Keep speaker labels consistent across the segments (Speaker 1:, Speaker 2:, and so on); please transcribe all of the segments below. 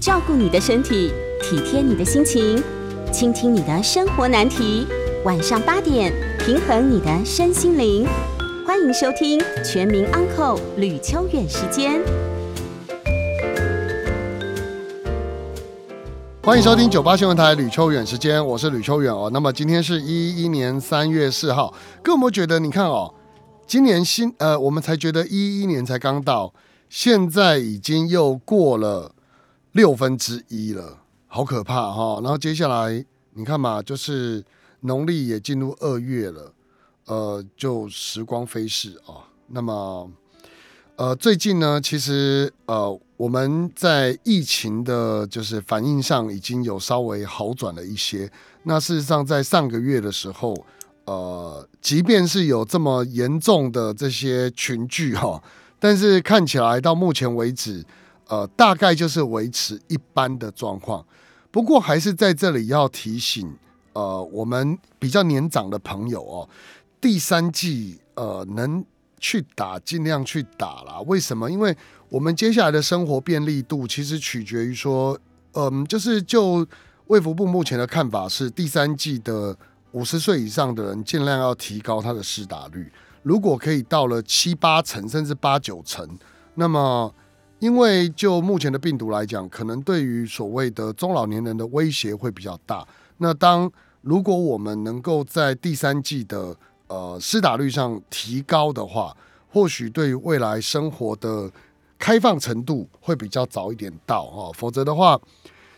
Speaker 1: 照顾你的身体，体贴你的心情，倾听你的生活难题。晚上八点，平衡你的身心灵。欢迎收听《全民安扣吕秋远时间》。
Speaker 2: 欢迎收听九八新闻台吕秋远时间，我是吕秋远哦。那么今天是一一年三月四号，各位有没觉得？你看哦，今年新呃，我们才觉得一一年才刚到，现在已经又过了六分之一了，好可怕哈、然后接下来你看嘛，就是农历也进入二月了，呃，就时光飞逝啊。那么呃，最近呢，其实呃，我们在疫情的，就是反应上已经有稍微好转了一些。那事实上，在上个月的时候，呃，即便是有这么严重的这些群聚哈，但是看起来到目前为止，呃，大概就是维持一般的状况。不过，还是在这里要提醒，呃，我们比较年长的朋友哦，第三季呃能。去打，尽量去打啦。为什么？因为我们接下来的生活便利度，其实取决于说，嗯，就是就卫福部目前的看法是，第三季的五十岁以上的人，尽量要提高他的施打率。如果可以到了七八成，甚至八九成，那么因为就目前的病毒来讲，可能对于所谓的中老年人的威胁会比较大。那当如果我们能够在第三季的呃，施打率上提高的话，或许对于未来生活的开放程度会比较早一点到哦。否则的话，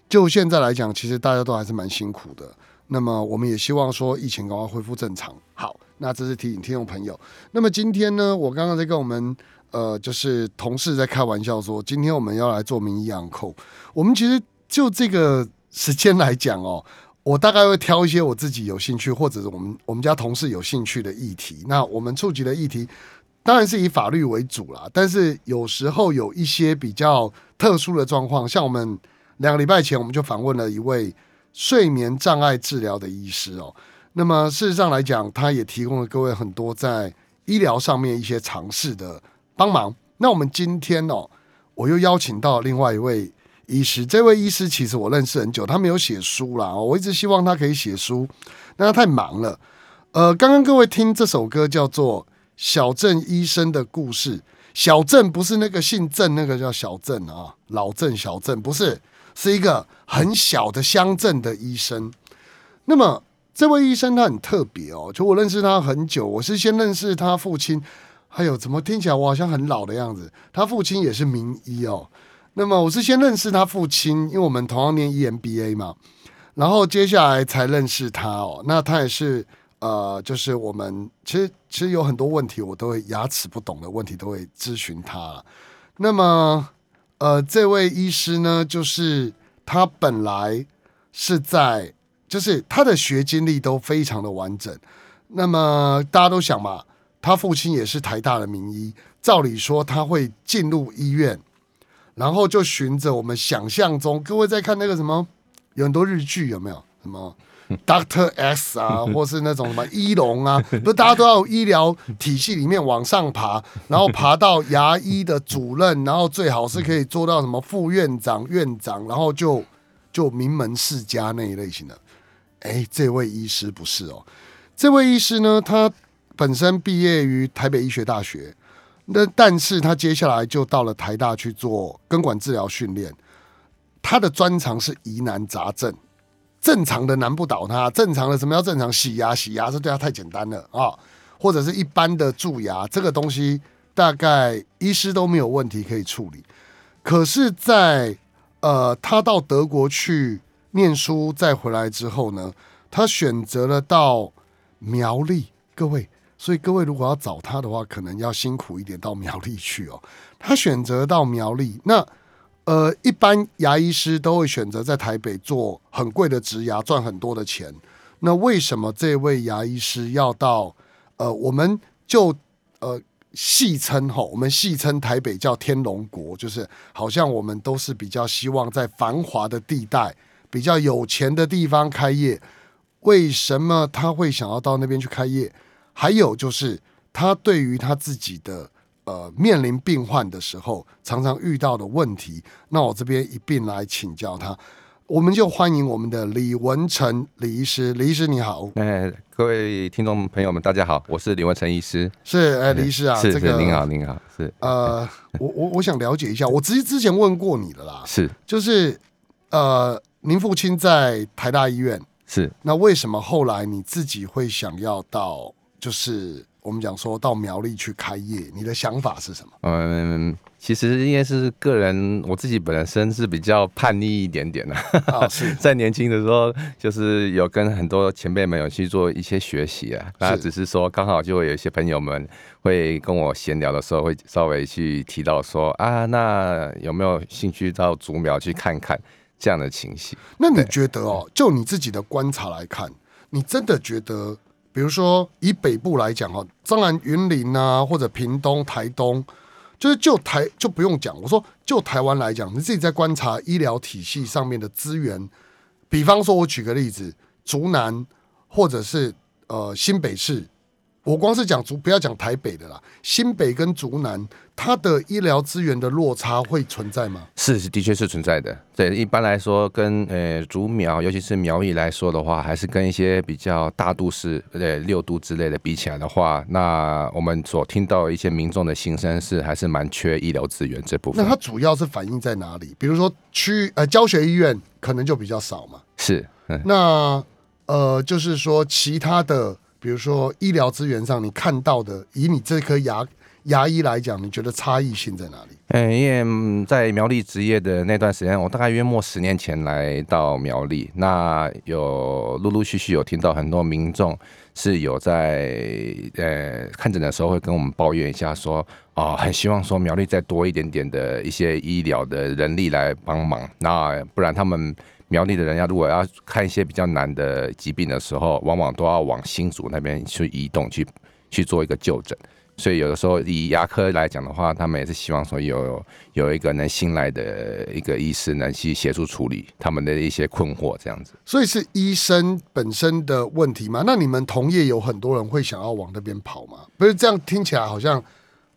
Speaker 2: 就现在来讲，其实大家都还是蛮辛苦的。那么，我们也希望说疫情赶快恢复正常。好，那这是提醒听众朋友。那么今天呢，我刚刚在跟我们呃，就是同事在开玩笑说，今天我们要来做名医养扣。我们其实就这个时间来讲哦。我大概会挑一些我自己有兴趣，或者是我们我们家同事有兴趣的议题。那我们触及的议题当然是以法律为主啦，但是有时候有一些比较特殊的状况，像我们两个礼拜前我们就访问了一位睡眠障碍治疗的医师哦。那么事实上来讲，他也提供了各位很多在医疗上面一些尝试的帮忙。那我们今天哦，我又邀请到另外一位。医师，这位医师其实我认识很久，他没有写书啦，我一直希望他可以写书，但他太忙了。呃，刚刚各位听这首歌叫做《小镇医生的故事》，小镇不是那个姓郑那个叫小镇啊，老郑小镇不是，是一个很小的乡镇的医生。那么这位医生他很特别哦，就我认识他很久，我是先认识他父亲，还有怎么听起来我好像很老的样子，他父亲也是名医哦。那么我是先认识他父亲，因为我们同样念 EMBA 嘛，然后接下来才认识他哦。那他也是呃，就是我们其实其实有很多问题，我都会牙齿不懂的问题都会咨询他。那么呃，这位医师呢，就是他本来是在，就是他的学经历都非常的完整。那么大家都想嘛，他父亲也是台大的名医，照理说他会进入医院。然后就循着我们想象中，各位在看那个什么，有很多日剧有没有？什么 Doctor S 啊，或是那种什么医龙啊，不，大家都要医疗体系里面往上爬，然后爬到牙医的主任，然后最好是可以做到什么副院长、院长，然后就就名门世家那一类型的。哎，这位医师不是哦，这位医师呢，他本身毕业于台北医学大学。那但是他接下来就到了台大去做根管治疗训练，他的专长是疑难杂症，正常的难不倒他，正常的什么叫正常？洗牙洗牙这对他太简单了啊，或者是一般的蛀牙这个东西，大概医师都没有问题可以处理。可是，在呃他到德国去念书再回来之后呢，他选择了到苗栗，各位。所以各位如果要找他的话，可能要辛苦一点到苗栗去哦。他选择到苗栗，那呃，一般牙医师都会选择在台北做很贵的植牙，赚很多的钱。那为什么这位牙医师要到呃，我们就呃戏称哈，我们戏称台北叫天龙国，就是好像我们都是比较希望在繁华的地带、比较有钱的地方开业。为什么他会想要到那边去开业？还有就是，他对于他自己的呃面临病患的时候常常遇到的问题。那我这边一并来请教他。我们就欢迎我们的李文成李医师，李医师你好。
Speaker 3: 哎，各位听众朋友们，大家好，我是李文成医师。
Speaker 2: 是，哎，李医师啊，
Speaker 3: 是是，您好，您好，是。
Speaker 2: 呃，我我我想了解一下，我之之前问过你的啦，
Speaker 3: 是，
Speaker 2: 就是呃，您父亲在台大医院，
Speaker 3: 是，
Speaker 2: 那为什么后来你自己会想要到，就是我们讲说到苗栗去开业，你的想法是什么？
Speaker 3: 嗯。其实应该是个人，我自己本身是比较叛逆一点点 的。在年轻的时候，就是有跟很多前辈们有去做一些学习啊。那只是说，刚好就会有一些朋友们会跟我闲聊的时候，会稍微去提到说啊，那有没有兴趣到竹苗去看看这样的情形？
Speaker 2: 那你觉得哦，就你自己的观察来看，你真的觉得，比如说以北部来讲哦，当然云林啊，或者屏东、台东。就是就台就不用讲，我说就台湾来讲，你自己在观察医疗体系上面的资源，比方说，我举个例子，竹南或者是呃新北市。我光是讲竹，不要讲台北的啦，新北跟竹南，它的医疗资源的落差会存在吗？
Speaker 3: 是是，的确是存在的。对，一般来说，跟呃竹苗，尤其是苗栗来说的话，还是跟一些比较大都市，呃六都之类的比起来的话，那我们所听到一些民众的心声是，还是蛮缺医疗资源这部分。
Speaker 2: 那它主要是反映在哪里？比如说区呃教学医院可能就比较少嘛。
Speaker 3: 是，
Speaker 2: 那呃就是说其他的。比如说医疗资源上，你看到的，以你这颗牙牙医来讲，你觉得差异性在哪里？
Speaker 3: 嗯，因为在苗栗职业的那段时间，我大概约莫十年前来到苗栗，那有陆陆续续有听到很多民众是有在呃看诊的时候会跟我们抱怨一下，说哦，很希望说苗栗再多一点点的一些医疗的人力来帮忙，那不然他们。苗栗的人要如果要看一些比较难的疾病的时候，往往都要往新竹那边去移动去去做一个就诊。所以有的时候以牙科来讲的话，他们也是希望说有有一个能新来的一个医师能去协助处理他们的一些困惑，这样子。
Speaker 2: 所以是医生本身的问题吗？那你们同业有很多人会想要往那边跑吗？不是这样听起来好像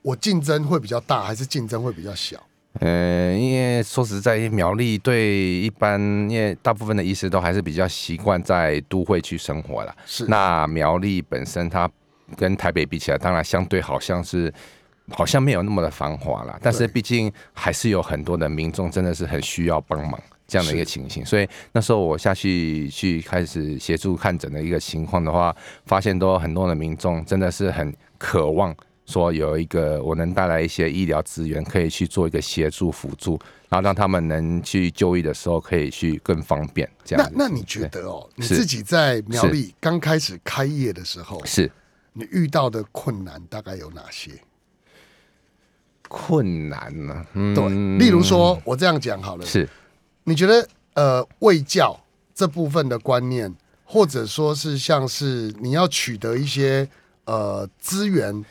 Speaker 2: 我竞争会比较大，还是竞争会比较小？
Speaker 3: 嗯，因为说实在，苗栗对一般，因为大部分的医师都还是比较习惯在都会去生活了。
Speaker 2: 是。
Speaker 3: 那苗栗本身它跟台北比起来，当然相对好像是好像没有那么的繁华了。但是毕竟还是有很多的民众真的是很需要帮忙这样的一个情形。所以那时候我下去去开始协助看诊的一个情况的话，发现都很多的民众真的是很渴望。说有一个我能带来一些医疗资源，可以去做一个协助辅助，然后让他们能去就医的时候可以去更方便。这样，
Speaker 2: 那那你觉得哦，你自己在苗栗刚开始开业的时候，
Speaker 3: 是
Speaker 2: 你遇到的困难大概有哪些？
Speaker 3: 困难呢？
Speaker 2: 对，例如说，我这样讲好了，
Speaker 3: 是
Speaker 2: 你觉得呃，卫教这部分的观念，或者说是像是你要取得一些呃资源。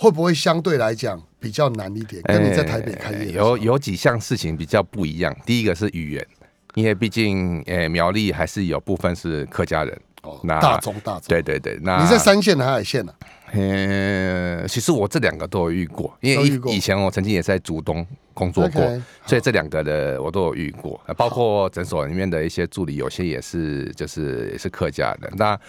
Speaker 2: 会不会相对来讲比较难一点？跟你在台北开业
Speaker 3: 有有几项事情比较不一样。第一个是语言，因为毕竟诶苗栗还是有部分是客家人
Speaker 2: 哦。那大中大中，
Speaker 3: 对对对。那
Speaker 2: 你在三线的海线呢？
Speaker 3: 嗯，其实我这两个都有遇过，因为以以前我曾经也在竹东工作过，所以这两个的我都有遇过。包括诊所里面的一些助理，有些也是就是也是客家的。那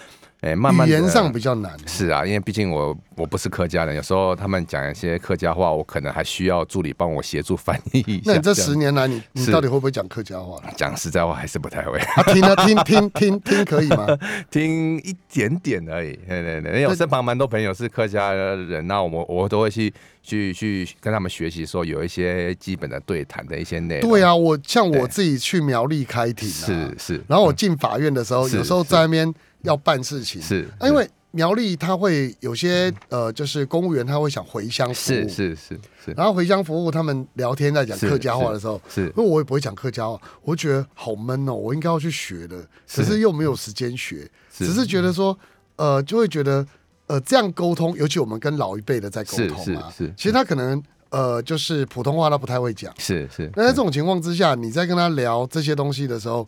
Speaker 3: 哎，慢慢
Speaker 2: 语言上比较难。
Speaker 3: 是啊，因为毕竟我我不是客家人，有时候他们讲一些客家话，我可能还需要助理帮我协助翻译一
Speaker 2: 下。那这十年来，你你到底会不会讲客家话？
Speaker 3: 讲实在话，还是不太会。
Speaker 2: 听啊，听听听听可以吗？
Speaker 3: 听一点点而已。对对对，因为我身旁蛮多朋友是客家人，那我我都会去去去跟他们学习，说有一些基本的对谈的一些内容。
Speaker 2: 对啊，我像我自己去苗栗开庭，
Speaker 3: 是是，
Speaker 2: 然后我进法院的时候，有时候在那边。要办事情。
Speaker 3: 是，
Speaker 2: 因为苗栗他会有些呃，就是公务员他会想回乡服
Speaker 3: 务，是是是是，
Speaker 2: 然后回乡服务，他们聊天在讲客家话的时候，
Speaker 3: 是，
Speaker 2: 因为我也不会讲客家话，我觉得好闷哦，我应该要去学的，只是又没有时间学，只是觉得说，呃，就会觉得呃，这样沟通，尤其我们跟老一辈的在沟通
Speaker 3: 啊，是，
Speaker 2: 其实他可能呃，就是普通话他不太会讲，
Speaker 3: 是是，
Speaker 2: 那在这种情况之下，你在跟他聊这些东西的时候。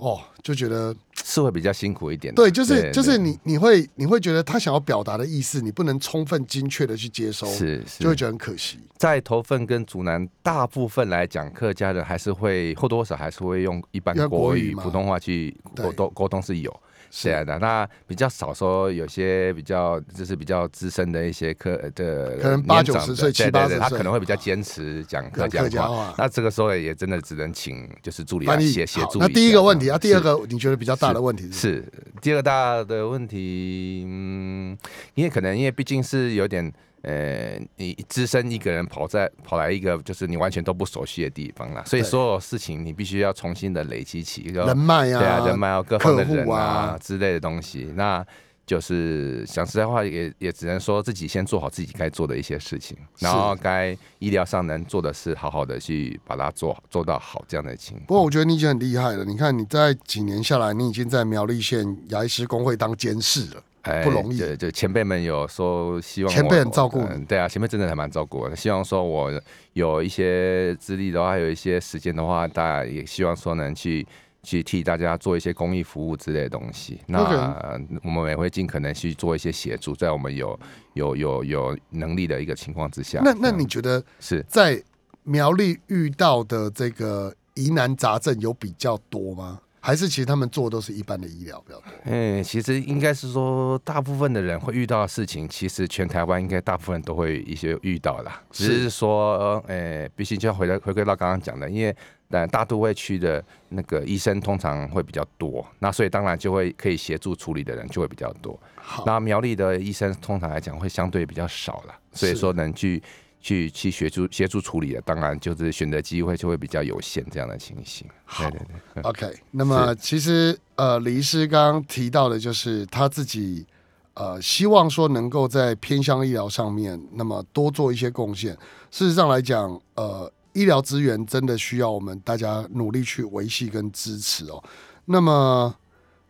Speaker 2: 哦，就觉得
Speaker 3: 是会比较辛苦一点。
Speaker 2: 对，就是就是你你会你会觉得他想要表达的意思，你不能充分精确的去接收，
Speaker 3: 是是
Speaker 2: 就会觉得很可惜。
Speaker 3: 在头份跟竹南，大部分来讲，客家人还是会或多或少还是会用一般
Speaker 2: 用国
Speaker 3: 国语、普通话去沟通沟通是有。
Speaker 2: 是
Speaker 3: 这样的，那比较少说有些比较就是比较资深的一些科的
Speaker 2: 可能八九十岁七八十岁
Speaker 3: 他可能会比较坚持讲客
Speaker 2: 讲
Speaker 3: 话。那这个时候也真的只能请就是助理来协协助。
Speaker 2: 那第一个问题啊，第二
Speaker 3: 个。
Speaker 2: 个你觉得比较大的问题是
Speaker 3: 是第二个大的问题，嗯，因为可能因为毕竟是有点，呃，你只身一个人跑在跑来一个就是你完全都不熟悉的地方啦，所以所有事情你必须要重新的累积起一个
Speaker 2: 人脉
Speaker 3: 对啊，
Speaker 2: 啊，
Speaker 3: 人脉啊，各方的人啊
Speaker 2: 啊
Speaker 3: 之类的东西，那。就是讲实在话也，也只能说自己先做好自己该做的一些事情，然后该医疗上能做的事，好好的去把它做做到好这样的情况。
Speaker 2: 不过我觉得你已经很厉害了。你看你在几年下来，你已经在苗栗县牙医师工会当监事了。
Speaker 3: 哎
Speaker 2: 不容易
Speaker 3: 对，就前辈们有说希望
Speaker 2: 前辈很照顾
Speaker 3: 对啊，前辈真的还蛮照顾我的。希望说我有一些资历的话，还有一些时间的话，大家也希望说能去去替大家做一些公益服务之类的东西。那我们也会尽可能去做一些协助，在我们有有有有能力的一个情况之下。
Speaker 2: 那那
Speaker 3: 嗯
Speaker 2: 你觉得
Speaker 3: 是
Speaker 2: 在苗栗遇到的这个疑难杂症有比较多吗？还是其实他们做都是一般的医疗比较多？
Speaker 3: 嗯，其实应该是说，大部分的人会遇到的事情，其实全台湾应该大部分都会一些遇到啦。只
Speaker 2: 是
Speaker 3: 是说，呃，必须就要回来回归到刚刚讲的，因为呃大都会区的那个医生通常会比较多，那所以当然就会可以协助处理的人就会比较多。
Speaker 2: 好，
Speaker 3: 那苗栗的医生通常来讲会相对比较少了，所以
Speaker 2: 是
Speaker 3: 说能去去去协助协助处理的，当然就是选择机会就会比较有限这样的情形。对对对。
Speaker 2: OK，那么其实呃，李医师刚刚提到的就是他自己呃，希望说能够在偏乡医疗上面，那么多做一些贡献。事实上来讲，呃，医疗资源真的需要我们大家努力去维系跟支持哦。那么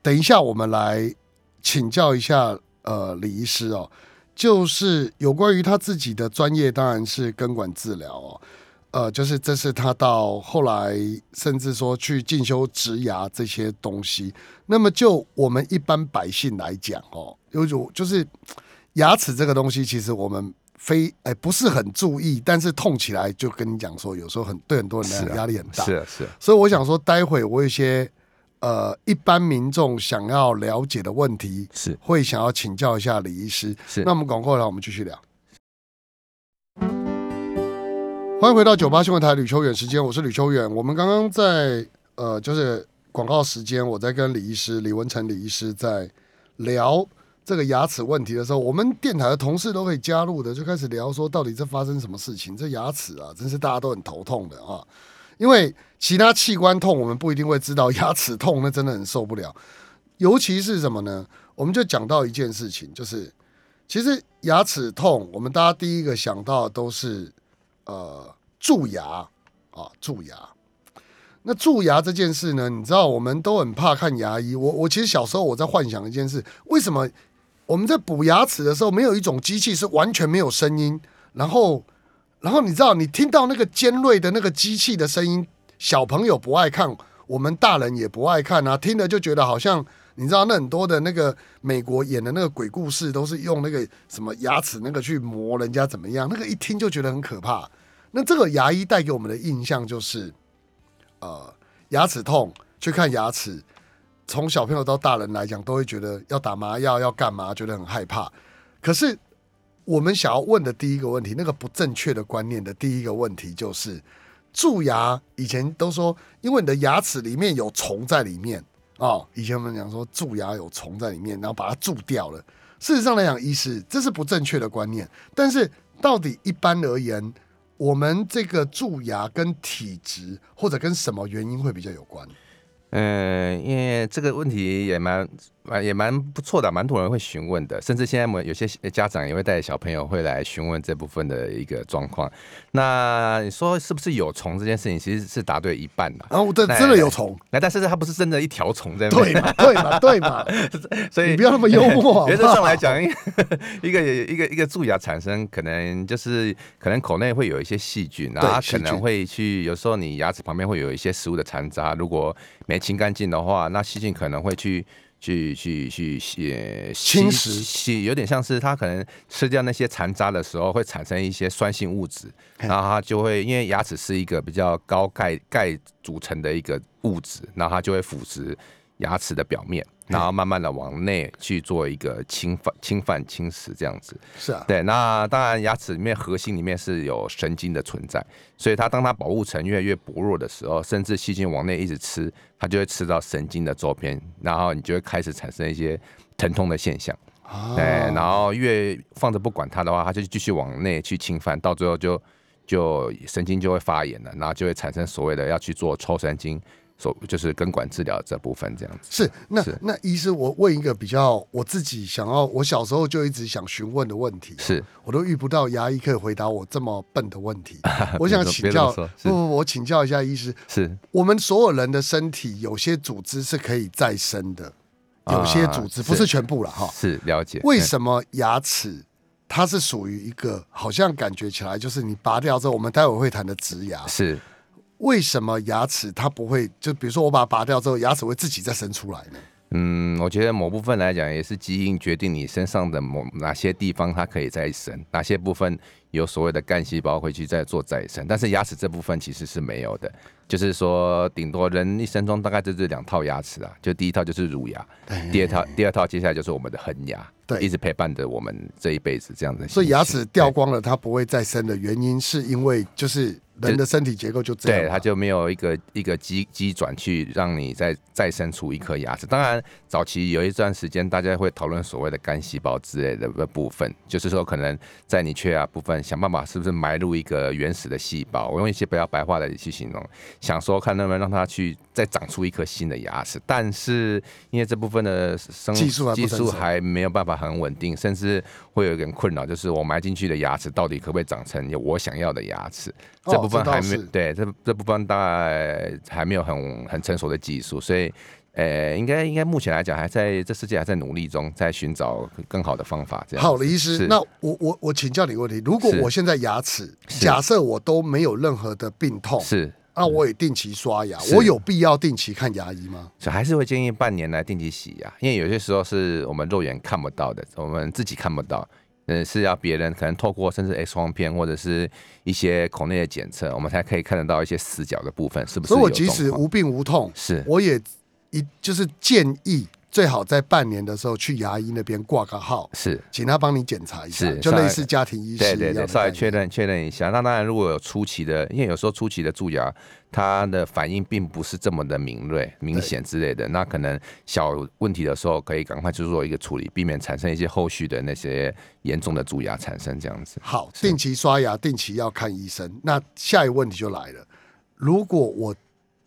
Speaker 2: 等一下我们来请教一下呃李医师哦，就是有关于他自己的专业，当然是根管治疗哦。呃，就是这是他到后来甚至说去进修植牙这些东西。那么就我们一般百姓来讲哦，有种就是牙齿这个东西，其实我们非哎、不是很注意，但是痛起来就跟你讲说，有时候很对很多人的压力很大。
Speaker 3: 是啊是啊，
Speaker 2: 所以我想说，待会我有一些呃一般民众想要了解的问题，
Speaker 3: 是
Speaker 2: 会想要请教一下李医师。
Speaker 3: 是
Speaker 2: 那我们广告来，我们继续聊。欢迎回到九八新闻台吕秋远时间，我是吕秋远。我们刚刚在呃，就是广告时间，我在跟李医师李文成李医师在聊这个牙齿问题的时候，我们电台的同事都可以加入的，就开始聊说到底这发生什么事情？这牙齿啊，真是大家都很头痛的啊。因为其他器官痛，我们不一定会知道，牙齿痛那真的很受不了。尤其是什么呢？我们就讲到一件事情，就是其实牙齿痛，我们大家第一个想到的都是呃蛀牙啊，蛀牙。那蛀牙这件事呢，你知道我们都很怕看牙医。我我其实小时候我在幻想一件事，为什么我们在补牙齿的时候，没有一种机器是完全没有声音，然后然后你知道你听到那个尖锐的那个机器的声音，小朋友不爱看，我们大人也不爱看啊，听了就觉得好像。你知道那很多的那个美国演的那个鬼故事，都是用那个什么牙齿那个去磨人家怎么样，那个一听就觉得很可怕。那这个牙医带给我们的印象就是，呃，牙齿痛去看牙齿，从小朋友到大人来讲，都会觉得要打麻药要干嘛，觉得很害怕。可是我们想要问的第一个问题，那个不正确的观念的第一个问题就是，蛀牙以前都说，因为你的牙齿里面有虫在里面。哦，以前我们讲说蛀牙有虫在里面，然后把它蛀掉了。事实上来讲，医师这是不正确的观念。但是到底一般而言，我们这个蛀牙跟体质或者跟什么原因会比较有关？
Speaker 3: 呃，因为这个问题也蛮蛮也蛮不错的，蛮多人会询问的，甚至现在我们有些家长也会带小朋友会来询问这部分的一个状况。那你说是不是有虫这件事情，其实是答对一半的。
Speaker 2: 哦，
Speaker 3: 对
Speaker 2: 真的有虫，
Speaker 3: 那但是它不是真的一条虫在那边，
Speaker 2: 对嘛？对嘛？对嘛？
Speaker 3: 所以
Speaker 2: 你不要那么幽默
Speaker 3: 原则上来讲，一个一个一个蛀牙产生，可能就是可能口内会有一些细菌，然后它可能会去有时候你牙齿旁边会有一些食物的残渣，如果没清干净的话，那细菌可能会去去去去写
Speaker 2: 侵蚀。
Speaker 3: 洗，有点像是它可能吃掉那些残渣的时候，会产生一些酸性物质，
Speaker 2: 嘿。
Speaker 3: 然后它就会因为牙齿是一个比较高钙钙组成的一个物质，然后它就会腐蚀牙齿的表面，然后慢慢的往内去做一个侵犯、侵犯、侵蚀这样子。
Speaker 2: 是啊，
Speaker 3: 对，那当然牙齿里面核心里面是有神经的存在，所以它当它保护层越来越薄弱的时候，甚至细菌往内一直吃，它就会吃到神经的周边，然后你就会开始产生一些疼痛的现象。
Speaker 2: 啊
Speaker 3: 对，然后越放着不管它的话，它就继续往内去侵犯，到最后就就神经就会发炎了，然后就会产生所谓的要去做抽神经，所就是根管治疗这部分这样子。
Speaker 2: 是那
Speaker 3: 是
Speaker 2: 那医师，我问一个比较我自己想要，我小时候就一直想询问的问题，
Speaker 3: 是
Speaker 2: 我都遇不到牙医可以回答我这么笨的问题。我想请教，不不，不我请教一下医师，
Speaker 3: 是
Speaker 2: 我们所有人的身体有些组织是可以再生的，有些组织
Speaker 3: 啊
Speaker 2: 不是全部了哈。
Speaker 3: 是了解。
Speaker 2: 为什么牙齿它是属于一个好像感觉起来就是你拔掉之后，我们待会会谈的植牙，
Speaker 3: 是
Speaker 2: 为什么牙齿它不会就比如说我把它拔掉之后，牙齿会自己再生出来呢？
Speaker 3: 嗯，我觉得某部分来讲，也是基因决定你身上的某哪些地方它可以再生，哪些部分有所谓的干细胞会去再做再生。但是牙齿这部分其实是没有的，就是说顶多人一生中大概就是两套牙齿啊，就第一套就是乳牙，第二套第二套接下来就是我们的恒牙，
Speaker 2: 对
Speaker 3: 一直陪伴着我们这一辈子这样的。
Speaker 2: 所以牙齿掉。光了，它不会再生的原因，是因为就是人的身体结构就这样
Speaker 3: 对，
Speaker 2: 嘛。
Speaker 3: 它就没有一个一个机机转去让你再再生出一颗牙齿。当然，早期有一段时间，大家会讨论所谓的干细胞之类的部分，就是说可能在你缺牙部分，想办法是不是埋入一个原始的细胞，我用一些比较白话的去形容，想说看能不能让它去再长出一颗新的牙齿。但是因为这部分的生
Speaker 2: 技术
Speaker 3: 技术还没有办法很稳定，甚至会有一点困扰，就是我埋进去的牙齿到底可不可以长成有我想要的牙齿？
Speaker 2: 哦
Speaker 3: 这部分还没、
Speaker 2: 是
Speaker 3: 对这这部分大概还没有很很成熟的技术，所以呃，应该应该目前来讲还在这世界还在努力中，在寻找更好的方法。这样
Speaker 2: 好的，医师，那我我我请教你个问题：如果我现在牙齿，假设我都没有任何的病痛，
Speaker 3: 是，
Speaker 2: 那我也定期刷牙，我有必要定期看牙医吗？
Speaker 3: 所以还是会建议半年来定期洗牙，因为有些时候是我们肉眼看不到的，我们自己看不到。呃，是要别人可能透过甚至 X 光片或者是一些孔内的检测，我们才可以看得到一些死角的部分是不是
Speaker 2: 所以？我即使无病无痛，
Speaker 3: 是
Speaker 2: 我也一就是建议最好在半年的时候去牙医那边挂个号，
Speaker 3: 是
Speaker 2: 请他帮你检查一下，就类似家庭医师
Speaker 3: 对对对，
Speaker 2: 一样的
Speaker 3: 稍微。确认确认一下。那当然，如果有初期的，因为有时候初期的蛀牙，它的反应并不是这么的敏锐、明显之类的，那可能小问题的时候，可以赶快去做一个处理，避免产生一些后续的那些严重的蛀牙产生这样子。
Speaker 2: 好，定期刷牙，定期要看医生。那下一个问题就来了，如果我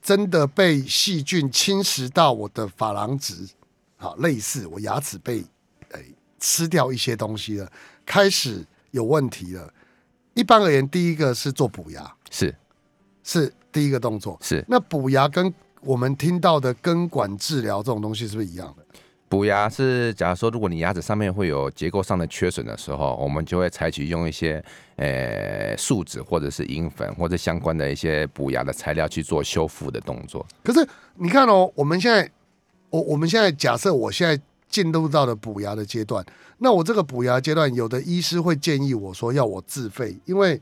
Speaker 2: 真的被细菌侵蚀到我的珐琅质，好，类似我牙齿被诶、吃掉一些东西了，开始有问题了。一般而言，第一个是做补牙，
Speaker 3: 是
Speaker 2: 是第一个动作。
Speaker 3: 是，
Speaker 2: 那补牙跟我们听到的根管治疗这种东西是不是一样的？
Speaker 3: 补牙是，假如说如果你牙齿上面会有结构上的缺损的时候，我们就会采取用一些呃树脂或者是银粉或者相关的一些补牙的材料去做修复的动作。
Speaker 2: 可是你看哦，我们现在，我我们现在假设我现在进入到了补牙的阶段，那我这个补牙阶段，有的医师会建议我说要我自费，因为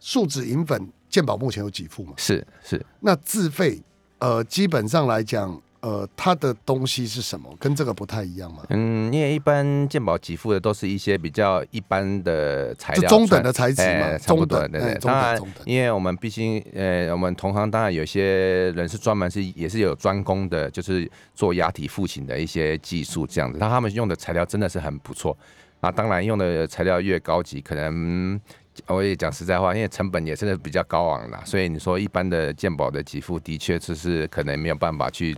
Speaker 2: 树脂银粉健保目前有几副嘛，
Speaker 3: 是是，
Speaker 2: 那自费，呃，基本上来讲，呃，它的东西是什么，跟这个不太一样嘛，
Speaker 3: 嗯，因为一般鉴宝给付的都是一些比较一般的材料，
Speaker 2: 中等的材质嘛，中等，
Speaker 3: 对对。
Speaker 2: 哎中
Speaker 3: 当然
Speaker 2: 等，，
Speaker 3: 因为我们毕竟，呃，我们同行当然有些人是专门是也是有专攻的，就是做牙体复形的一些技术这样子。那他们用的材料真的是很不错。啊，当然用的材料越高级，可能嗯我也讲实在话，因为成本也真的比较高昂啦，所以你说一般的鉴宝的给付，的确就是可能没有办法去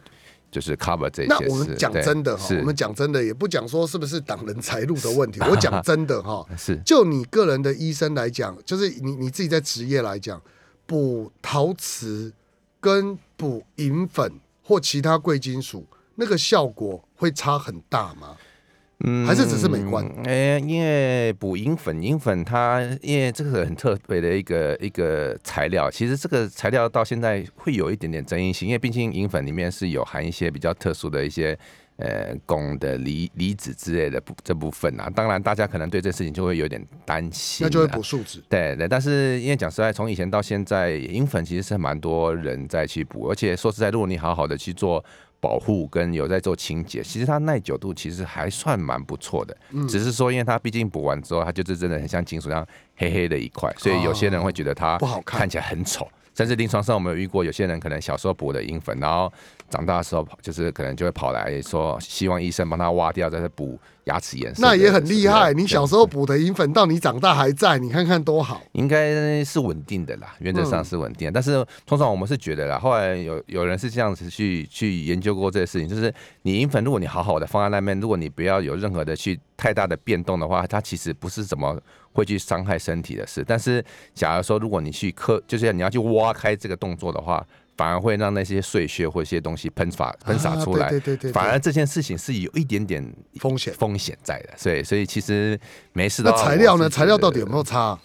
Speaker 3: 就是 cover 这些事。
Speaker 2: 那我们讲真的哈，我们讲真的，也不讲说是不是挡人财路的问题，我讲真的哈，
Speaker 3: 是
Speaker 2: 就你个人的医生来讲，就是你你自己在职业来讲，补陶瓷跟补银粉或其他贵金属，那个效果会差很大吗？
Speaker 3: 嗯
Speaker 2: 还是只是美观？
Speaker 3: 哎、因为补银粉，银粉它因为这个很特别的一个一个材料，其实这个材料到现在会有一点点争议性，因为毕竟银粉里面是有含一些比较特殊的一些呃汞的离离子之类的部这部分啊。当然，大家可能对这事情就会有点担心、啊，
Speaker 2: 那就会补树脂。
Speaker 3: 对对，但是因为讲实在，从以前到现在，银粉其实是蛮多人在去补，而且说实在，如果你好好的去做保护跟有在做清洁，其实它耐久度其实还算蛮不错的。
Speaker 2: 嗯
Speaker 3: 只是说，因为它毕竟补完之后，它就是真的很像金属一样黑黑的一块，所以有些人会觉得它
Speaker 2: 不好看
Speaker 3: 看起来很丑。甚至临床上我们有遇过，有些人可能小时候补的银粉，然后长大的时候跑就是可能就会跑来说，希望医生帮他挖掉，再补牙齿颜色。
Speaker 2: 那也很厉害。你小时候补的银粉，到你长大还在，你看看多好。
Speaker 3: 应该是稳定的啦，原则上是稳定的。但是通常我们是觉得啦，后来有有人是这样子去去研究过这个事情，就是你银粉，如果你好好的放在那边，如果你不要有任何的去太大的变动的话，它其实不是怎么会去伤害身体的事。但是假如说如果你去刻，就是你要去挖开这个动作的话，反而会让那些碎屑或一些东西喷洒喷洒出来。
Speaker 2: 啊对对对对对
Speaker 3: 反而这件事情是有一点点
Speaker 2: 风险
Speaker 3: 风险在的，所以所以其实没事的
Speaker 2: 那。材料呢？材料到底有没有差？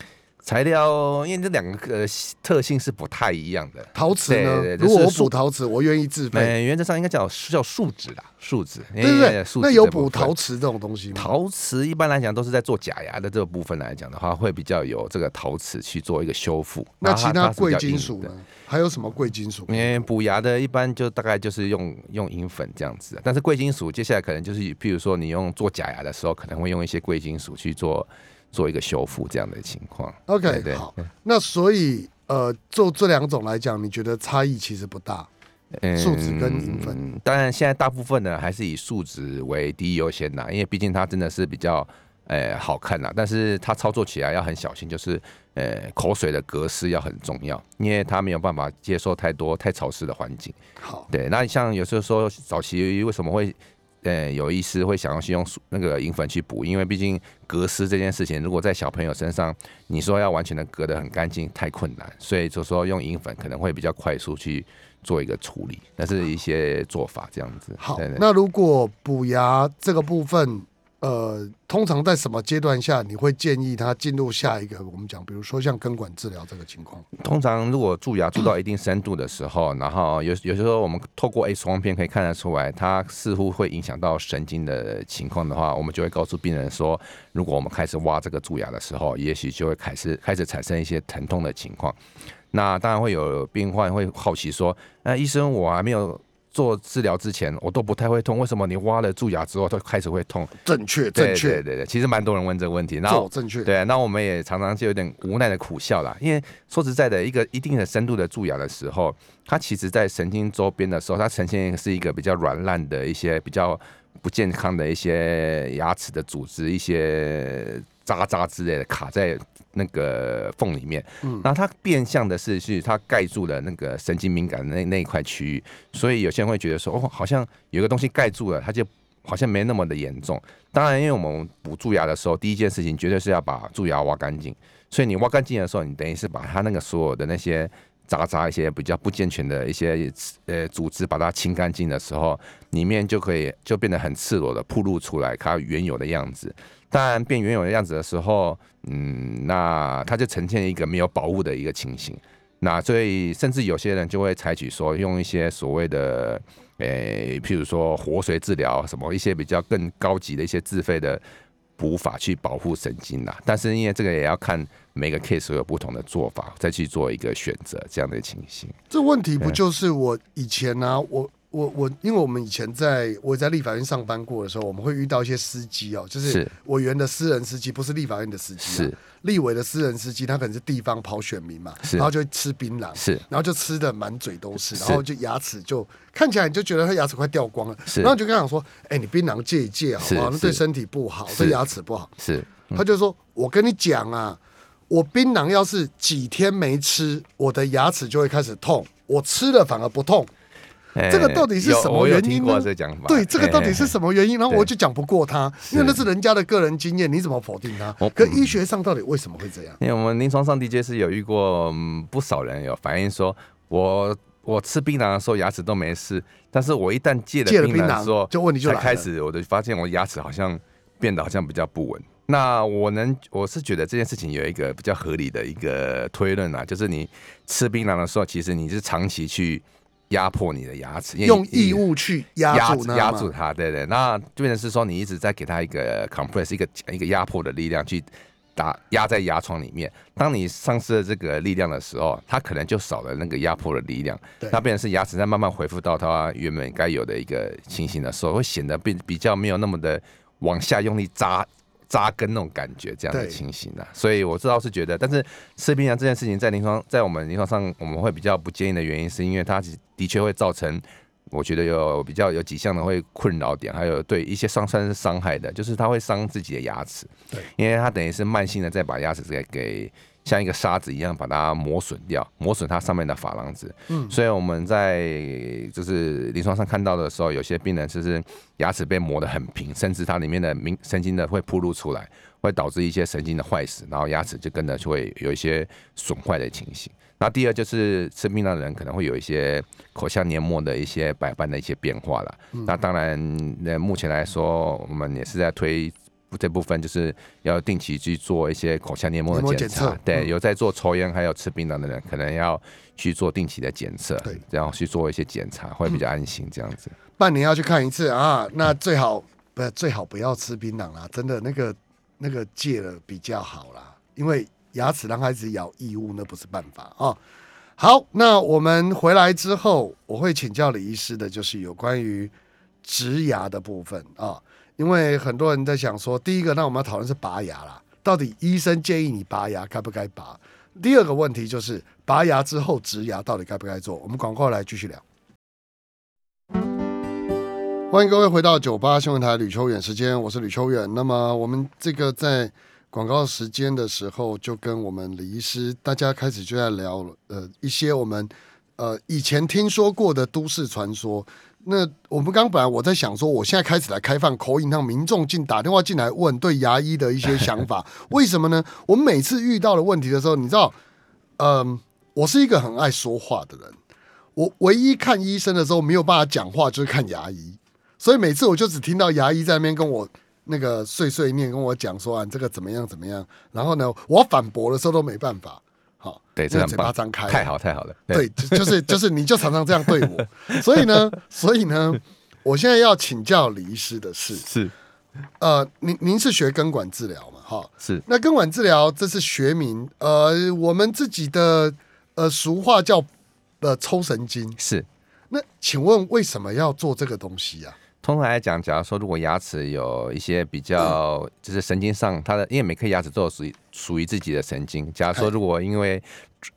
Speaker 3: 材料，因为这两个呃特性是不太一样的。
Speaker 2: 陶瓷呢？如果我
Speaker 3: 就是
Speaker 2: 补陶瓷，我愿意自费。
Speaker 3: 呃，原则上应该叫叫树脂啦，树脂。
Speaker 2: 对对对那有补陶瓷这种东西吗？
Speaker 3: 陶瓷一般来讲都是在做假牙的这个部分来讲的话，会比较有这个陶瓷去做一个修复。
Speaker 2: 那其
Speaker 3: 然后它它是比
Speaker 2: 贵金属呢？还有什么贵金属？
Speaker 3: 因为补牙的一般就大概就是用用银粉这样子，但是贵金属接下来可能就是，譬如说你用做假牙的时候，可能会用一些贵金属去做做一个修复这样的情况。
Speaker 2: OK，好，那所以呃，就这两种来讲，你觉得差异其实不大？
Speaker 3: 嗯
Speaker 2: 树脂跟银粉
Speaker 3: 当然，现在大部分呢还是以树脂为第一优先啦，因为毕竟它真的是比较呃好看啦，但是它操作起来要很小心，就是呃口水的格式要很重要，因为它没有办法接受太多太潮湿的环境。
Speaker 2: 好，
Speaker 3: 对，那像有时候说早期为什么会呃有医师会想要去用那个银粉去补，因为毕竟隔湿这件事情，如果在小朋友身上，你说要完全的隔得很干净太困难，所以就说用银粉可能会比较快速去做一个处理，那是一些做法这样子。
Speaker 2: 好那如果补牙这个部分，呃，通常在什么阶段下你会建议他进入下一个？我们讲，比如说像根管治疗这个情况，
Speaker 3: 通常如果蛀牙蛀到一定深度的时候，然后有有时候我们透过 X 光片可以看得出来，它似乎会影响到神经的情况的话，我们就会告诉病人说，如果我们开始挖这个蛀牙的时候，也许就会开始开始产生一些疼痛的情况。那当然会有病患会好奇说，那医生我还没有。做治疗之前，我都不太会痛，为什么你挖了蛀牙之后，它开始会痛？
Speaker 2: 正确，
Speaker 3: 对
Speaker 2: 正确
Speaker 3: 对，对对，其实蛮多人问这个问题。然后
Speaker 2: 正确，
Speaker 3: 对，那我们也常常就有点无奈的苦笑啦，因为说实在的，一个一定的深度的蛀牙的时候，它其实在神经周边的时候，它呈现是一个比较软烂的一些比较不健康的一些牙齿的组织，一些渣渣之类的卡在那个缝里面。
Speaker 2: 嗯
Speaker 3: 然后它变相的是，是它盖住了那个神经敏感的那那一块区域，所以有些人会觉得说，哦，好像有个东西盖住了，它就好像没那么的严重。当然，因为我们补蛀牙的时候，第一件事情绝对是要把蛀牙挖干净。所以你挖干净的时候，你等于是把它那个所有的那些渣渣、一些比较不健全的一些呃组织，把它清干净的时候，里面就可以就变得很赤裸的暴露出来它原有的样子。当然，变原有的样子的时候，嗯，那它就呈现一个没有保护的一个情形。那所以，甚至有些人就会采取说，用一些所谓的，诶、譬如说活水治疗，什么一些比较更高级的一些自费的补法去保护神经啦。但是因为这个也要看每个 case 有不同的做法，再去做一个选择这样的情形。
Speaker 2: 这问题不就是我以前呢、我我我，因为我们以前在我在立法院上班过的时候，我们会遇到一些司机哦，就是
Speaker 3: 是。
Speaker 2: 委员的私人司机，不是立法院的司机、啊，
Speaker 3: 是。
Speaker 2: 立委的私人司机，他可能是地方跑选民嘛，
Speaker 3: 是。
Speaker 2: 然后就会吃槟榔，
Speaker 3: 是。
Speaker 2: 然后就吃的满嘴都是，然后就牙齿就看起来你就觉得他牙齿快掉光了，
Speaker 3: 是。
Speaker 2: 然后就跟他讲说，哎、你槟榔戒一戒好不好？
Speaker 3: 是
Speaker 2: 那对身体不好，
Speaker 3: 是。
Speaker 2: 对牙齿不好。
Speaker 3: 是，
Speaker 2: 他就说，我跟你讲啊，我槟榔要是几天没吃，我的牙齿就会开始痛，我吃了反而不痛。这个到底是什么原因呢
Speaker 3: 这个讲法。
Speaker 2: 对，这个到底是？什么原因？然后我就讲不过他，因为那是人家的个人经验，你怎么否定他
Speaker 3: 我？
Speaker 2: 可医学上到底为什么会这样？
Speaker 3: 因为我们临床上的确是有遇过、嗯、不少人有反映说，我我吃槟榔的时候牙齿都没事，但是我一旦戒了
Speaker 2: 槟榔
Speaker 3: 槟榔之后，
Speaker 2: 就问题就来
Speaker 3: 开始我就发现我牙齿好像变得好像比较不稳。那我能，我是觉得这件事情有一个比较合理的一个推论啊，就是你吃槟榔的时候，其实你是长期去压迫你的牙齿，
Speaker 2: 用异物去压
Speaker 3: 压
Speaker 2: 住
Speaker 3: 压住它，对对，那就变成是说你一直在给它一个 compress 一个一个压迫的力量去打压在牙床里面。当你丧失了这个力量的时候，它可能就少了那个压迫的力量
Speaker 2: 对，
Speaker 3: 那变成是牙齿在慢慢恢复到它原本该有的一个情形的时候，会显得比比较没有那么的往下用力扎。扎根那种感觉，这样的情形啊，所以我知道是觉得，但是吃槟榔这件事情在临床，在我们临床上，我们会比较不建议的原因，是因为它的确会造成我觉得有比较有几项的会困扰点，还有对一些伤算是伤害的，就是它会伤自己的牙齿，
Speaker 2: 对，
Speaker 3: 因为它等于是慢性的在把牙齿给给像一个沙子一样把它磨损掉，磨损它上面的珐琅质，
Speaker 2: 嗯
Speaker 3: 所以我们在就是临床上看到的时候，有些病人就是牙齿被磨得很平，甚至它里面的明神经的会暴露出来，会导致一些神经的坏死，然后牙齿就跟着就会有一些损坏的情形。那第二就是吃槟榔的人可能会有一些口腔黏膜的一些白斑的一些变化了。那当然，那目前来说，我们也是在推这部分，就是要定期去做一些口腔黏膜的检
Speaker 2: 测
Speaker 3: 对，
Speaker 2: 嗯
Speaker 3: 有在做抽烟还有吃槟榔的人，可能要去做定期的检测，
Speaker 2: 对，
Speaker 3: 然后去做一些检查，会比较安心这样子。
Speaker 2: 半年要去看一次啊，那最好不最好不要吃槟榔啦，真的那个那个戒了比较好啦，因为牙齿让孩子咬异物，那不是办法啊。好，那我们回来之后，我会请教李医师的，就是有关于植牙的部分啊，因为很多人在想说，第一个，那我们要讨论是拔牙啦，到底医生建议你拔牙该不该拔？第二个问题就是拔牙之后植牙到底该不该做？我们广告来继续聊。欢迎各位回到九八新闻台吕秋远时间，我是吕秋远。那么我们这个在广告时间的时候，就跟我们李医师，大家开始就在聊呃一些我们呃以前听说过的都市传说。那我们刚本来我在想说，我现在开始来开放口音，让民众进打电话进来问对牙医的一些想法。为什么呢？我们每次遇到的问题的时候，你知道，嗯、我是一个很爱说话的人。我唯一看医生的时候没有办法讲话，就是看牙医。所以每次我就只听到牙医在那边跟我那个碎碎念，跟我讲说啊，这个怎么样怎么样。然后呢，我反驳的时候都没办法。好，
Speaker 3: 对，
Speaker 2: 那个嘴巴张开，
Speaker 3: 太好太好了。
Speaker 2: 对，就就是就是，你就常常这样对我。所以呢，所以呢，我现在要请教李医师的是，
Speaker 3: 是
Speaker 2: 呃，您您是学根管治疗嘛？哈，
Speaker 3: 是
Speaker 2: 那根管治疗这是学名，呃，我们自己的呃俗话叫呃抽神经。
Speaker 3: 是。
Speaker 2: 那请问为什么要做这个东西啊？
Speaker 3: 通常来讲，假如说如果牙齿有一些比较，就是神经上它的，因为每颗牙齿都有属于属于自己的神经。假如说如果因为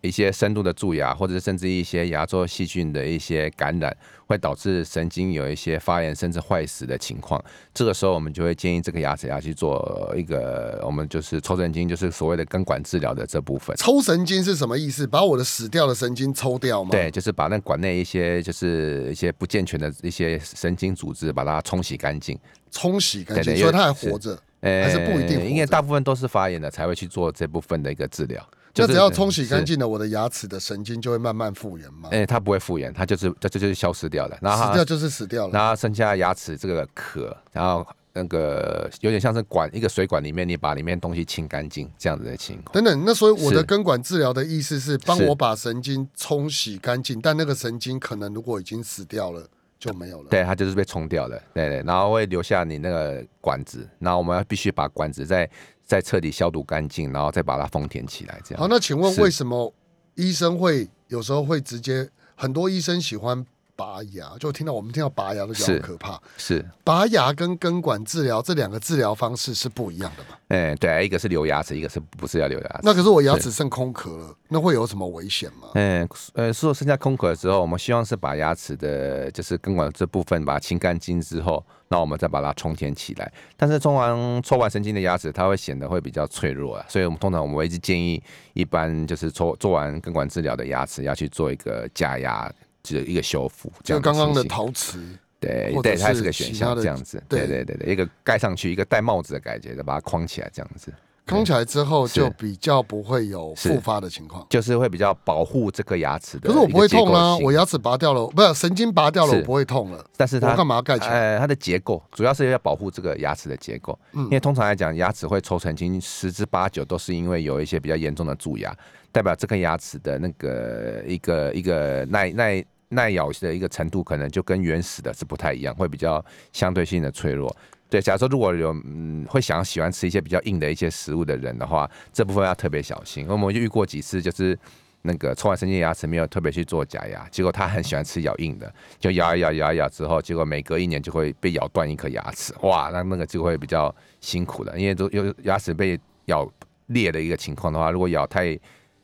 Speaker 3: 一些深度的蛀牙，或者甚至一些牙周细菌的一些感染，会导致神经有一些发炎甚至坏死的情况，这个时候我们就会建议这个牙齿要去做一个，我们就是抽神经，就是所谓的根管治疗的这部分。
Speaker 2: 抽神经是什么意思？把我的死掉的神经抽掉吗？
Speaker 3: 对，，就是把那管内一些就是一些不健全的一些神经组织，把它冲洗干净。
Speaker 2: 冲洗干净，所以它还活着。
Speaker 3: 呃
Speaker 2: 还是不一定
Speaker 3: 因为大部分都是发炎的才会去做这部分的一个治疗。就
Speaker 2: 只要冲洗干净了，我的牙齿的神经就会慢慢复原嘛。
Speaker 3: 哎、它不会复原，它就是这这就是消失掉了。然后，
Speaker 2: 死掉就是死掉了。
Speaker 3: 然后剩下牙齿这个壳，然后那个有点像是管一个水管里面，你把里面东西清干净这样子的情况。
Speaker 2: 等等，那所以我的根管治疗的意思是帮我把神经冲洗干净，但那个神经可能如果已经死掉了就没有了。
Speaker 3: 对，它就是被冲掉了，对对，然后会留下你那个管子，然后我们要必须把管子再再彻底消毒干净，然后再把它封填起来，这样。
Speaker 2: 好，那请问为什么医生会有时候会直接很多医生喜欢拔牙？就听到我们听到拔牙都觉得
Speaker 3: 是
Speaker 2: 好可怕。
Speaker 3: 是，
Speaker 2: 拔牙跟根管治疗这两个治疗方式是不一样的嘛？
Speaker 3: 哎、对，一个是留牙齿，一个是不是要留牙齿？
Speaker 2: 那可是我牙
Speaker 3: 是
Speaker 2: 齿剩空壳了，那会有什么危险吗？
Speaker 3: 嗯，呃，说剩下空壳的时候，我们希望是把牙齿的，就是根管这部分把它清干净之后，那我们再把它充填起来。但是充完抽完神经的牙齿，它会显得会比较脆弱啊，所以我们通常我们会一直建议，一般就是抽做完根管治疗的牙齿要去做一个假牙，就是一个修复。这样
Speaker 2: 就刚刚的陶瓷，
Speaker 3: 对对，它
Speaker 2: 是
Speaker 3: 是个选项，这样子。
Speaker 2: 对
Speaker 3: 对对对对，一个盖上去，一个戴帽子的感觉，再把它框起来，这样子。
Speaker 2: 康起来之后就比较不会有
Speaker 3: 是
Speaker 2: 复发的情况。
Speaker 3: 就是会比较保护这个牙齿的。
Speaker 2: 可是我不会痛啊，我，牙齿拔掉了，不是神经拔掉了，我不会痛了。
Speaker 3: 但是它
Speaker 2: 我干嘛要盖起来？
Speaker 3: 呃，它的结构主要是要保护这个牙齿的结构，
Speaker 2: 嗯
Speaker 3: 因为通常来讲，牙齿会抽神经十之八九都是因为有一些比较严重的蛀牙，代表这颗牙齿的那个一个一个耐耐耐咬的一个程度，可能就跟原始的是不太一样，会比较相对性的脆弱。对，假如说如果有嗯会想喜欢吃一些比较硬的一些食物的人的话，这部分要特别小心。我们就遇过几次，就是那个抽完神经牙齿没有特别去做假牙，结果他很喜欢吃咬硬的，就咬一咬咬一咬之后，结果每隔一年就会被咬断一颗牙齿，哇，那那个就会比较辛苦了，因为都有牙齿被咬裂的一个情况的话，如果咬太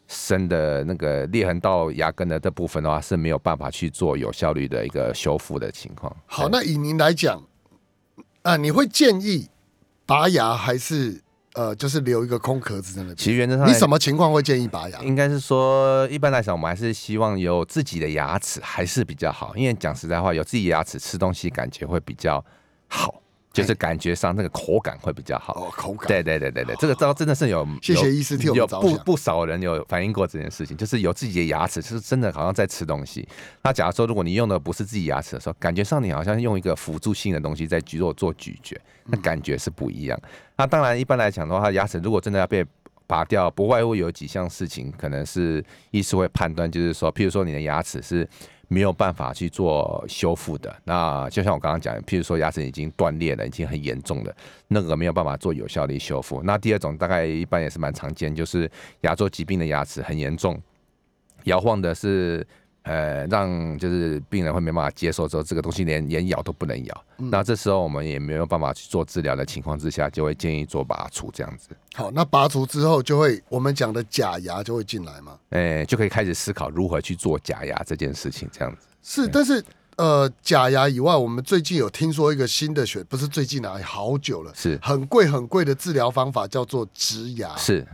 Speaker 3: 深的那个裂痕到牙根的这部分的话，是没有办法去做有效率的一个修复的情况。
Speaker 2: 好，那以您来讲，啊，你会建议拔牙还是呃，就是留一个空壳子在那边？
Speaker 3: 其实原则上
Speaker 2: 你什么情况会建议拔牙？
Speaker 3: 应该是说，一般来讲，我们还是希望有自己的牙齿还是比较好，因为讲实在话，有自己的牙齿吃东西感觉会比较好，就是感觉上那个口感会比较好。
Speaker 2: 哦，口感。
Speaker 3: 对对对对对，这个招真的是有，有
Speaker 2: 谢谢医师替我们
Speaker 3: 有不不少人有反映过这件事情，就是有自己的牙齿，就是真的好像在吃东西。那假如说如果你用的不是自己牙齿的时候，感觉上你好像用一个辅助性的东西在做做咀嚼，那感觉是不一样。那当然，一般来讲的话，牙齿如果真的要被拔掉，不外乎有几项事情，可能是医师会判断，就是说，譬如说你的牙齿是没有办法去做修复的。那就像我刚刚讲，譬如说牙齿已经断裂了，已经很严重了，那个没有办法做有效的修复。那第二种大概一般也是蛮常见，就是牙周疾病的牙齿很严重，摇晃的是。呃，让就是病人会没办法接受之后，这个东西连连咬都不能咬。那这时候我们也没有办法去做治疗的情况之下，就会建议做拔除这样子。
Speaker 2: 好，那拔除之后就会我们讲的假牙就会进来吗？
Speaker 3: 呃，就可以开始思考如何去做假牙这件事情，这样子。
Speaker 2: 是，但是呃，假牙以外，我们最近有听说一个新的学，不是最近啊，好久了，
Speaker 3: 是
Speaker 2: 很贵很贵的治疗方法，叫做植牙。
Speaker 3: 是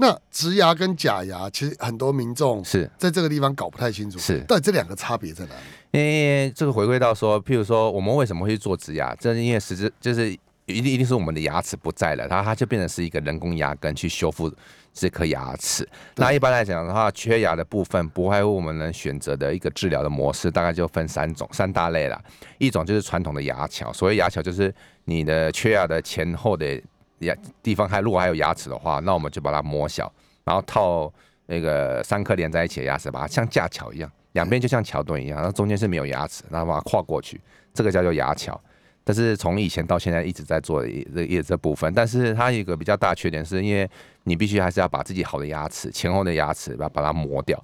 Speaker 2: 那植牙跟假牙，其实很多民众
Speaker 3: 是，
Speaker 2: 在这个地方搞不太清楚，
Speaker 3: 是
Speaker 2: 到底这两个差别在哪里？
Speaker 3: 因为这个回归到说，譬如说我们为什么会去做植牙，这是因为实质就是一定一定是我们的牙齿不在了，然后它就变成是一个人工牙根去修复这颗牙齿。那一般来讲的话，缺牙的部分不外乎我们能选择的一个治疗的模式，大概就分三种三大类了。一种就是传统的牙桥，所谓牙桥就是你的缺牙的前后的牙地方还如果还有牙齿的话，那我们就把它磨小，然后套那个三颗连在一起的牙齿，把它像架桥一样，两边就像桥墩一样，然后中间是没有牙齿，然后把它跨过去，这个叫做牙桥。但是从以前到现在一直在做这这这部分，但是它有一个比较大的缺点，是因为你必须还是要把自己好的牙齿前后的牙齿把把它磨掉，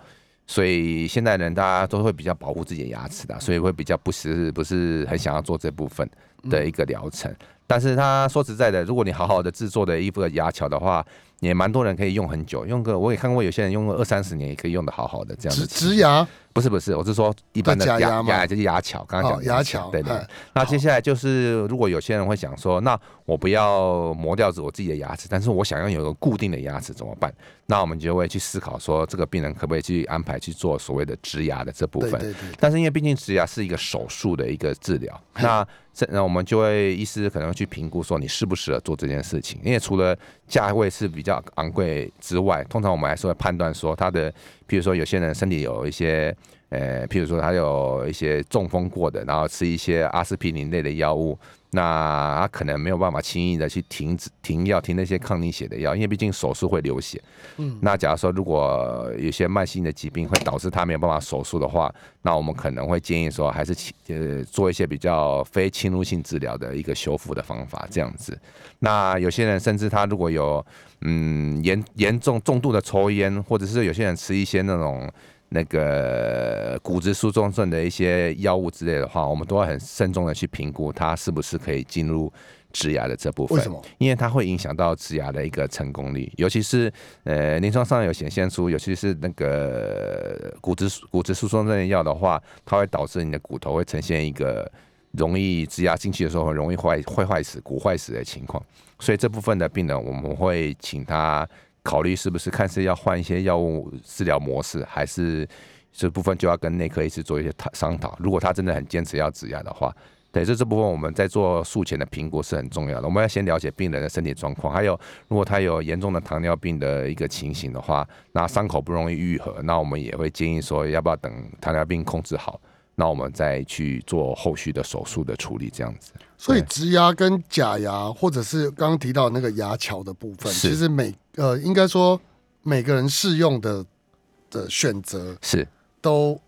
Speaker 3: 所以现在人大家都会比较保护自己的牙齿的，所以会比较不是不是很想要做这部分的一个疗程。但是他说实在的，如果你好好的制作的一副牙桥的话，也蛮多人可以用很久，用个我也看过有些人用个二三十年也可以用的好好的这样
Speaker 2: 植
Speaker 3: 子。
Speaker 2: 植牙
Speaker 3: 不是不是，我是说一般的牙
Speaker 2: 牙
Speaker 3: 就是牙桥，刚刚讲
Speaker 2: 牙桥
Speaker 3: 对对
Speaker 2: 哎。
Speaker 3: 那接下来就是，如果有些人会想说，那我不要磨掉我自己的牙齿，但是我想要有一个固定的牙齿怎么办？那我们就会去思考说，这个病人可不可以去安排去做所谓的植牙的这部分？
Speaker 2: 对对对，
Speaker 3: 但是因为毕竟植牙是一个手术的一个治疗，那这那我们就会医师可能会去评估说你适不适合做这件事情，因为除了价位是比较昂贵之外，通常我们还是会判断说他的，比如说有些人身体有一些。呃，譬如说他有一些中风过的，然后吃一些阿司匹林类的药物，那他可能没有办法轻易的去停止停药，停那些抗凝血的药，因为毕竟手术会流血。
Speaker 2: 嗯，
Speaker 3: 那假如说如果有些慢性的疾病会导致他没有办法手术的话，那我们可能会建议说，还是起呃做一些比较非侵入性治疗的一个修复的方法，这样子。那有些人甚至他如果有嗯严严重重度的抽烟，或者是有些人吃一些那种。那个骨质疏松症的一些药物之类的话，我们都要很慎重的去评估它是不是可以进入植牙的这部分。
Speaker 2: 为什么？
Speaker 3: 因为它会影响到植牙的一个成功率，尤其是呃临床上有显现出，尤其是那个骨质骨质疏松症的药的话，它会导致你的骨头会呈现一个容易植牙进去的时候很容易坏会坏死骨坏死的情况，所以这部分的病人我们会请他。考虑是不是看是要换一些药物治疗模式，还是这部分就要跟内科医师做一些讨商讨。如果他真的很坚持要止压的话，对，这这部分我们在做术前的评估是很重要的。我们要先了解病人的身体状况，还有如果他有严重的糖尿病的一个情形的话，那伤口不容易愈合，那我们也会建议说，要不要等糖尿病控制好，那我们再去做后续的手术的处理，这样子。
Speaker 2: 所以植牙跟假牙，或者是刚刚提到那个牙桥的部分，其实每呃，应该说每个人适用的的选择
Speaker 3: 是
Speaker 2: 都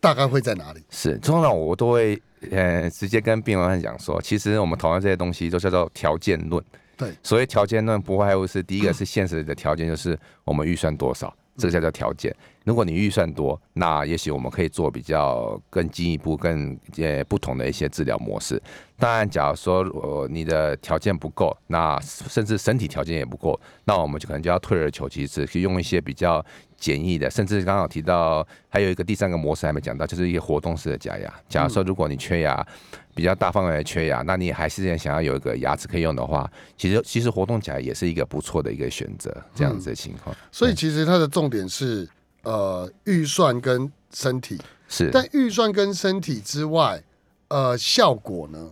Speaker 2: 大概会在哪里？
Speaker 3: 是，通常我都会呃直接跟病人讲说，其实我们讨论这些东西都叫做条件论。
Speaker 2: 对，
Speaker 3: 所以条件论，不外乎是第一个是现实的条件，就是我们预算多少，这个叫做条件。如果你预算多，那也许我们可以做比较更进一步、更呃不同的一些治疗模式。当然，假如说呃你的条件不够，那甚至身体条件也不够，那我们就可能就要退而求其次，去用一些比较简易的，甚至刚好提到还有一个第三个模式还没讲到，就是一个活动式的假牙。假如说如果你缺牙，比较大范围的缺牙，那你还是想要有一个牙齿可以用的话，其实其实活动起来也是一个不错的一个选择，这样子的情况。
Speaker 2: 所以其实它的重点是呃预算跟身体，
Speaker 3: 是，
Speaker 2: 但预算跟身体之外，呃效果呢？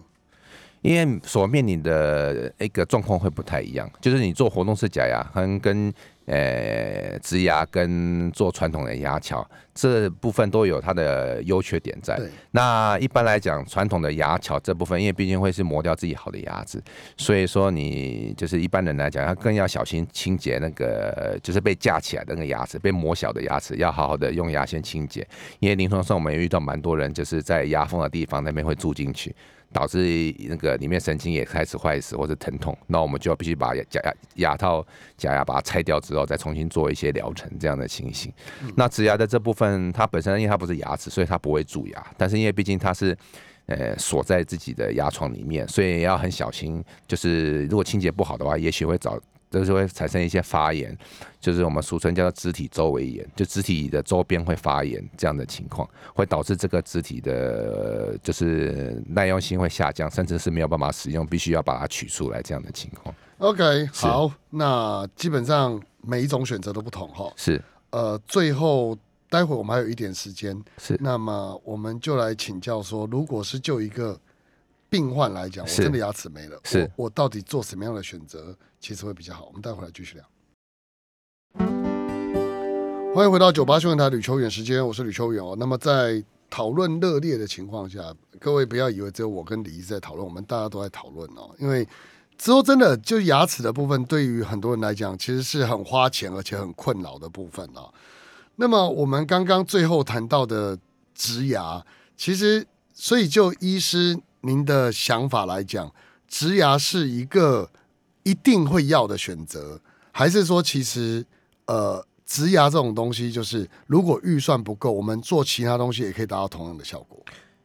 Speaker 3: 因为所面临的一个状况会不太一样，就是你做活动式假牙，跟跟呃植牙跟做传统的牙桥这部分都有它的优缺点在。那一般来讲，传统的牙桥这部分，因为毕竟会是磨掉自己好的牙齿，所以说你就是一般人来讲，要更要小心清洁那个就是被架起来的那个牙齿，被磨小的牙齿，要好好的用牙线清洁。因为临床上我们也遇到蛮多人，就是在牙缝的地方那边会住进去。导致那个里面神经也开始坏死或者疼痛，那我们就要必须把假牙牙套假牙把它拆掉之后，再重新做一些疗程这样的情形。那植牙的这部分，它本身因为它不是牙齿，所以它不会蛀牙，但是因为毕竟它是。呃，锁在自己的牙床里面，所以要很小心。就是如果清洁不好的话，也许会找，就是会产生一些发炎，就是我们俗称叫做肢体周围炎，就肢体的周边会发炎这样的情况，会导致这个肢体的，就是耐用性会下降，甚至是没有办法使用，必须要把它取出来这样的情况。
Speaker 2: OK，好，那基本上每一种选择都不同哈。
Speaker 3: 是。
Speaker 2: 呃，最后待会我们还有一点时间，
Speaker 3: 是。
Speaker 2: 那么我们就来请教说，如果是就一个病患来讲，我真的牙齿没了，
Speaker 3: 是。
Speaker 2: 我我到底做什么样的选择，其实会比较好？我们待会儿来继续聊。欢迎回到九八新闻台吕秋远时间，我是吕秋远哦。那么在讨论热烈的情况下，各位不要以为只有我跟李医师在讨论，我们大家都在讨论哦。因为之后真的就牙齿的部分，对于很多人来讲，其实是很花钱而且很困扰的部分哦。那么我们刚刚最后谈到的植牙，其实所以就医师您的想法来讲，植牙是一个一定会要的选择，还是说其实呃植牙这种东西，就是如果预算不够，我们做其他东西也可以达到同样的效果？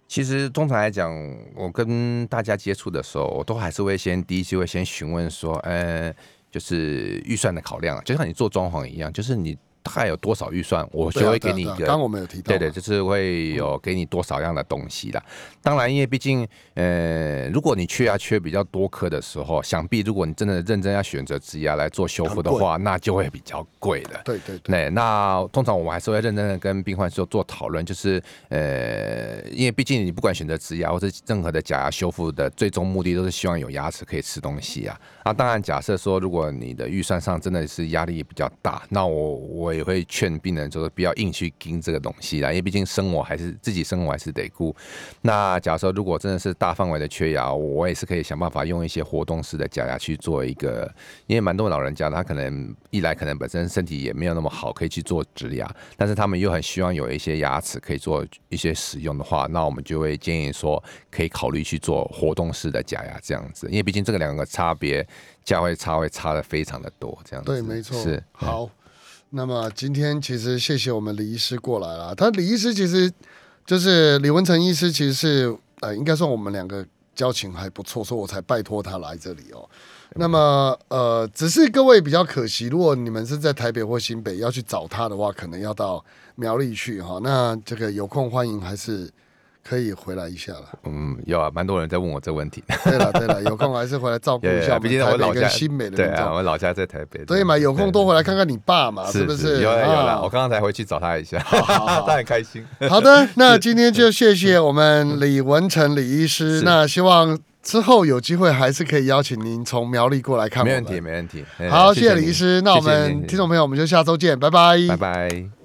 Speaker 3: 其实通常来讲，我跟大家接触的时候，我都还是会先第一句会先询问说，呃，就是预算的考量啊，就像你做装潢一样，就是你大概有多少预算，我就会给你一个
Speaker 2: 刚刚我们有提到嘛，
Speaker 3: 对对，就是会有给你多少样的东西啦。当然，因为毕竟，呃，如果你缺牙缺比较多颗的时候，想必如果你真的认真要选择植牙来做修复的话，那就会比较贵的。
Speaker 2: 对对对，
Speaker 3: 那，那通常我们还是会认真的跟病患做做讨论，就是呃，因为毕竟你不管选择植牙或是任何的假牙修复的最终目的，都是希望有牙齿可以吃东西啊。啊，当然假设说如果你的预算上真的是压力比较大，那我我也会劝病人就是不要硬去盯这个东西啦，因为毕竟生活还是自己生活还是得顾。那假如说如果真的是大范围的缺牙，我也是可以想办法用一些活动式的假牙去做一个，因为蛮多老人家他可能一来可能本身身体也没有那么好，可以去做植牙，但是他们又很希望有一些牙齿可以做一些使用的话，那我们就会建议说可以考虑去做活动式的假牙这样子，因为毕竟这个两个差别价位差会差的非常的多，这样子
Speaker 2: 对，没错，
Speaker 3: 是
Speaker 2: 好。那么今天其实谢谢我们李医师过来了。他李医师其实就是李文成医师，其实是呃，应该算我们两个交情还不错，所以我才拜托他来这里哦。那么呃，只是各位比较可惜，如果你们是在台北或新北要去找他的话，可能要到苗栗去哈。那这个有空欢迎还是可以回来一下了。
Speaker 3: 嗯，有啊，蛮多人在问我这个问题。
Speaker 2: 对了对了，有空还是回来照顾一下 我
Speaker 3: 毕竟我老家
Speaker 2: 跟新美的
Speaker 3: 对啊，我老家在台北。
Speaker 2: 对嘛，有空多回来看看你爸嘛，
Speaker 3: 是
Speaker 2: 不是？
Speaker 3: 有了有了，
Speaker 2: 啊
Speaker 3: 我刚刚才回去找他一下，他很开心。
Speaker 2: 好的，那今天就谢谢我们李文成李医师。那希望之后有机会还是可以邀请您从苗栗过来看。
Speaker 3: 没问题，没问题。嗯
Speaker 2: 好，谢谢李医师。那我们听众朋友，我们就下周见，拜拜。
Speaker 3: 拜拜。